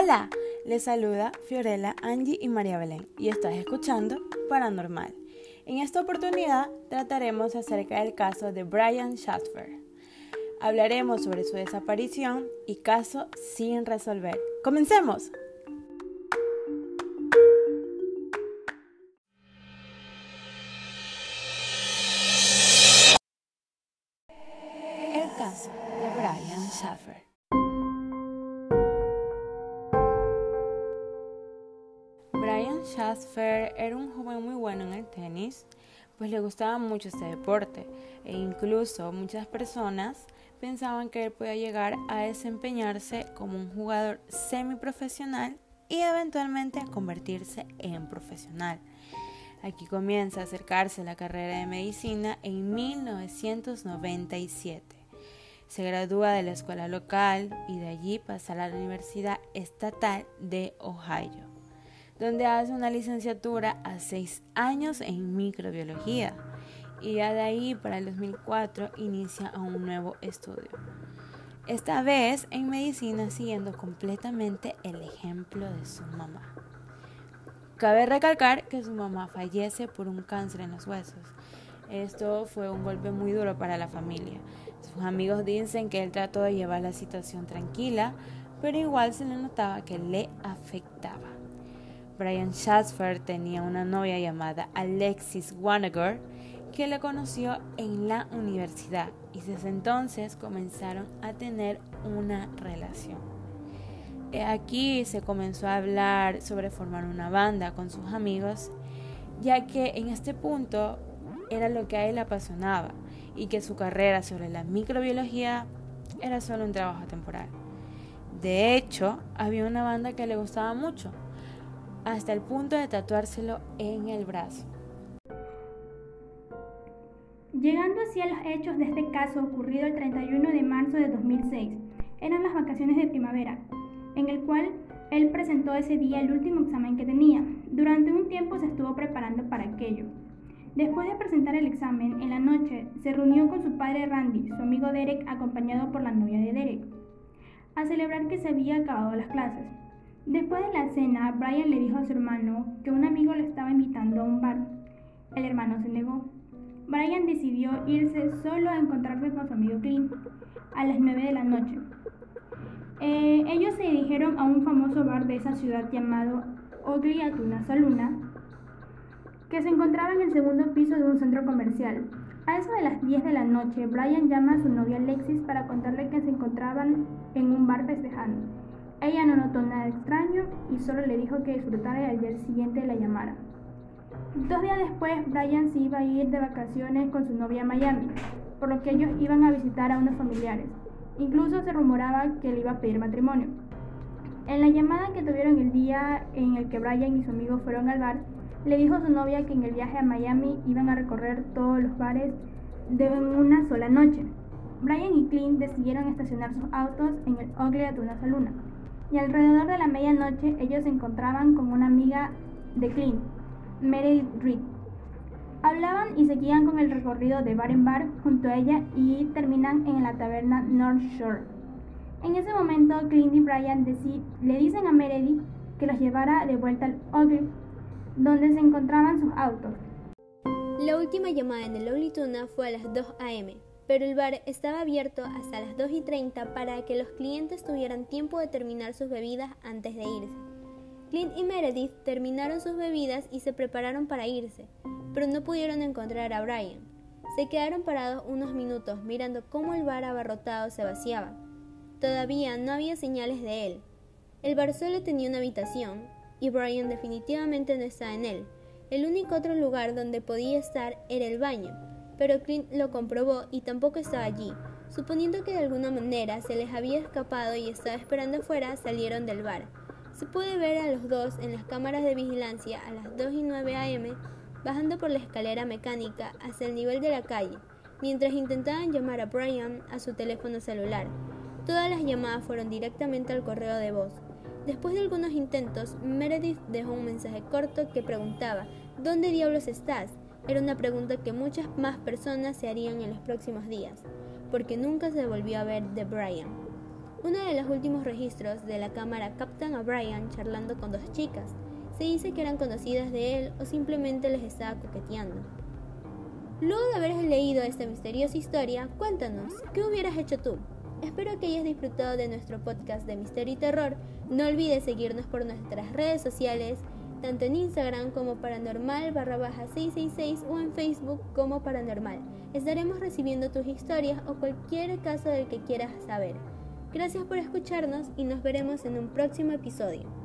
Hola, les saluda Fiorella, Angie y María Belén y estás escuchando Paranormal. En esta oportunidad trataremos acerca del caso de Brian Schatzfer. Hablaremos sobre su desaparición y caso sin resolver. ¡Comencemos! Schaffer era un joven muy bueno en el tenis, pues le gustaba mucho este deporte e incluso muchas personas pensaban que él podía llegar a desempeñarse como un jugador semiprofesional y eventualmente convertirse en profesional. Aquí comienza a acercarse a la carrera de medicina en 1997. Se gradúa de la escuela local y de allí pasa a la Universidad Estatal de Ohio, donde hace una licenciatura a seis años en microbiología y ya de ahí para el 2004 inicia un nuevo estudio. Esta vez en medicina siguiendo completamente el ejemplo de su mamá. Cabe recalcar que su mamá fallece por un cáncer en los huesos. Esto fue un golpe muy duro para la familia. Sus amigos dicen que él trató de llevar la situación tranquila, pero igual se le notaba que le afectaba. Brian Schatzfer tenía una novia llamada Alexis Wanagor que le conoció en la universidad y desde entonces comenzaron a tener una relación. Eh, aquí se comenzó a hablar sobre formar una banda con sus amigos, ya que en este punto era lo que a él apasionaba y que su carrera sobre la microbiología era solo un trabajo temporal. De hecho, había una banda que le gustaba mucho, hasta el punto de tatuárselo en el brazo. Llegando así a los hechos de este caso ocurrido el 31 de marzo de 2006, eran las vacaciones de primavera, en el cual él presentó ese día el último examen que tenía. Durante un tiempo se estuvo preparando para aquello. Después de presentar el examen, en la noche se reunió con su padre Randy, su amigo Derek, acompañado por la novia de Derek, a celebrar que se había acabado las clases. Después de la cena, Brian le dijo a su hermano que un amigo lo estaba invitando a un bar. El hermano se negó. Brian decidió irse solo a encontrarse con su amigo Clint a las 9 de la noche. Eh, ellos se dirigieron a un famoso bar de esa ciudad llamado Ugly Atuna Saluna, que se encontraba en el segundo piso de un centro comercial. A eso de las 10 de la noche, Brian llama a su novia Alexis para contarle que se encontraban en un bar festejando. Ella no notó nada extraño y solo le dijo que disfrutara y al día siguiente la llamara. Dos días después, Brian se iba a ir de vacaciones con su novia a Miami, por lo que ellos iban a visitar a unos familiares. Incluso se rumoraba que le iba a pedir matrimonio. En la llamada que tuvieron el día en el que Brian y su amigo fueron al bar, le dijo su novia que en el viaje a Miami iban a recorrer todos los bares de una sola noche. Brian y Clint decidieron estacionar sus autos en el Ugly Atuna Saluna. Y alrededor de la medianoche ellos se encontraban con una amiga de Clint, Meredith Reed, Hablaban y seguían con el recorrido de bar en bar junto a ella y terminan en la taberna North Shore. En ese momento, Clint y Brian le dicen a Meredith que los llevara de vuelta al Ugly, donde se encontraban sus autos. La última llamada en el Ugly Tuna fue a las 2 a.m., pero el bar estaba abierto hasta las 2 y 30 para que los clientes tuvieran tiempo de terminar sus bebidas antes de irse. Clint y Meredith terminaron sus bebidas y se prepararon para irse, pero no pudieron encontrar a Brian. Se quedaron parados unos minutos mirando cómo el bar abarrotado se vaciaba. Todavía no había señales de él. El bar solo tenía una habitación y Brian definitivamente no estaba en él. El único otro lugar donde podía estar era el baño, pero Clint lo comprobó y tampoco estaba allí. Suponiendo que de alguna manera se les había escapado y estaba esperando afuera, salieron del bar. Se puede ver a los dos en las cámaras de vigilancia a las 2 y 9 am bajando por la escalera mecánica hacia el nivel de la calle, mientras intentaban llamar a Brian a su teléfono celular. Todas las llamadas fueron directamente al correo de voz. Después de algunos intentos, Meredith dejó un mensaje corto que preguntaba ¿Dónde diablos estás? Era una pregunta que muchas más personas se harían en los próximos días, porque nunca se volvió a ver de Brian. Uno de los últimos registros de la cámara captan a Brian charlando con dos chicas. Se dice que eran conocidas de él o simplemente les estaba coqueteando. Luego de haber leído esta misteriosa historia, cuéntanos, ¿qué hubieras hecho tú? Espero que hayas disfrutado de nuestro podcast de misterio y terror. No olvides seguirnos por nuestras redes sociales, tanto en Instagram como paranormal barra baja 666 o en Facebook como paranormal. Estaremos recibiendo tus historias o cualquier caso del que quieras saber. Gracias por escucharnos y nos veremos en un próximo episodio.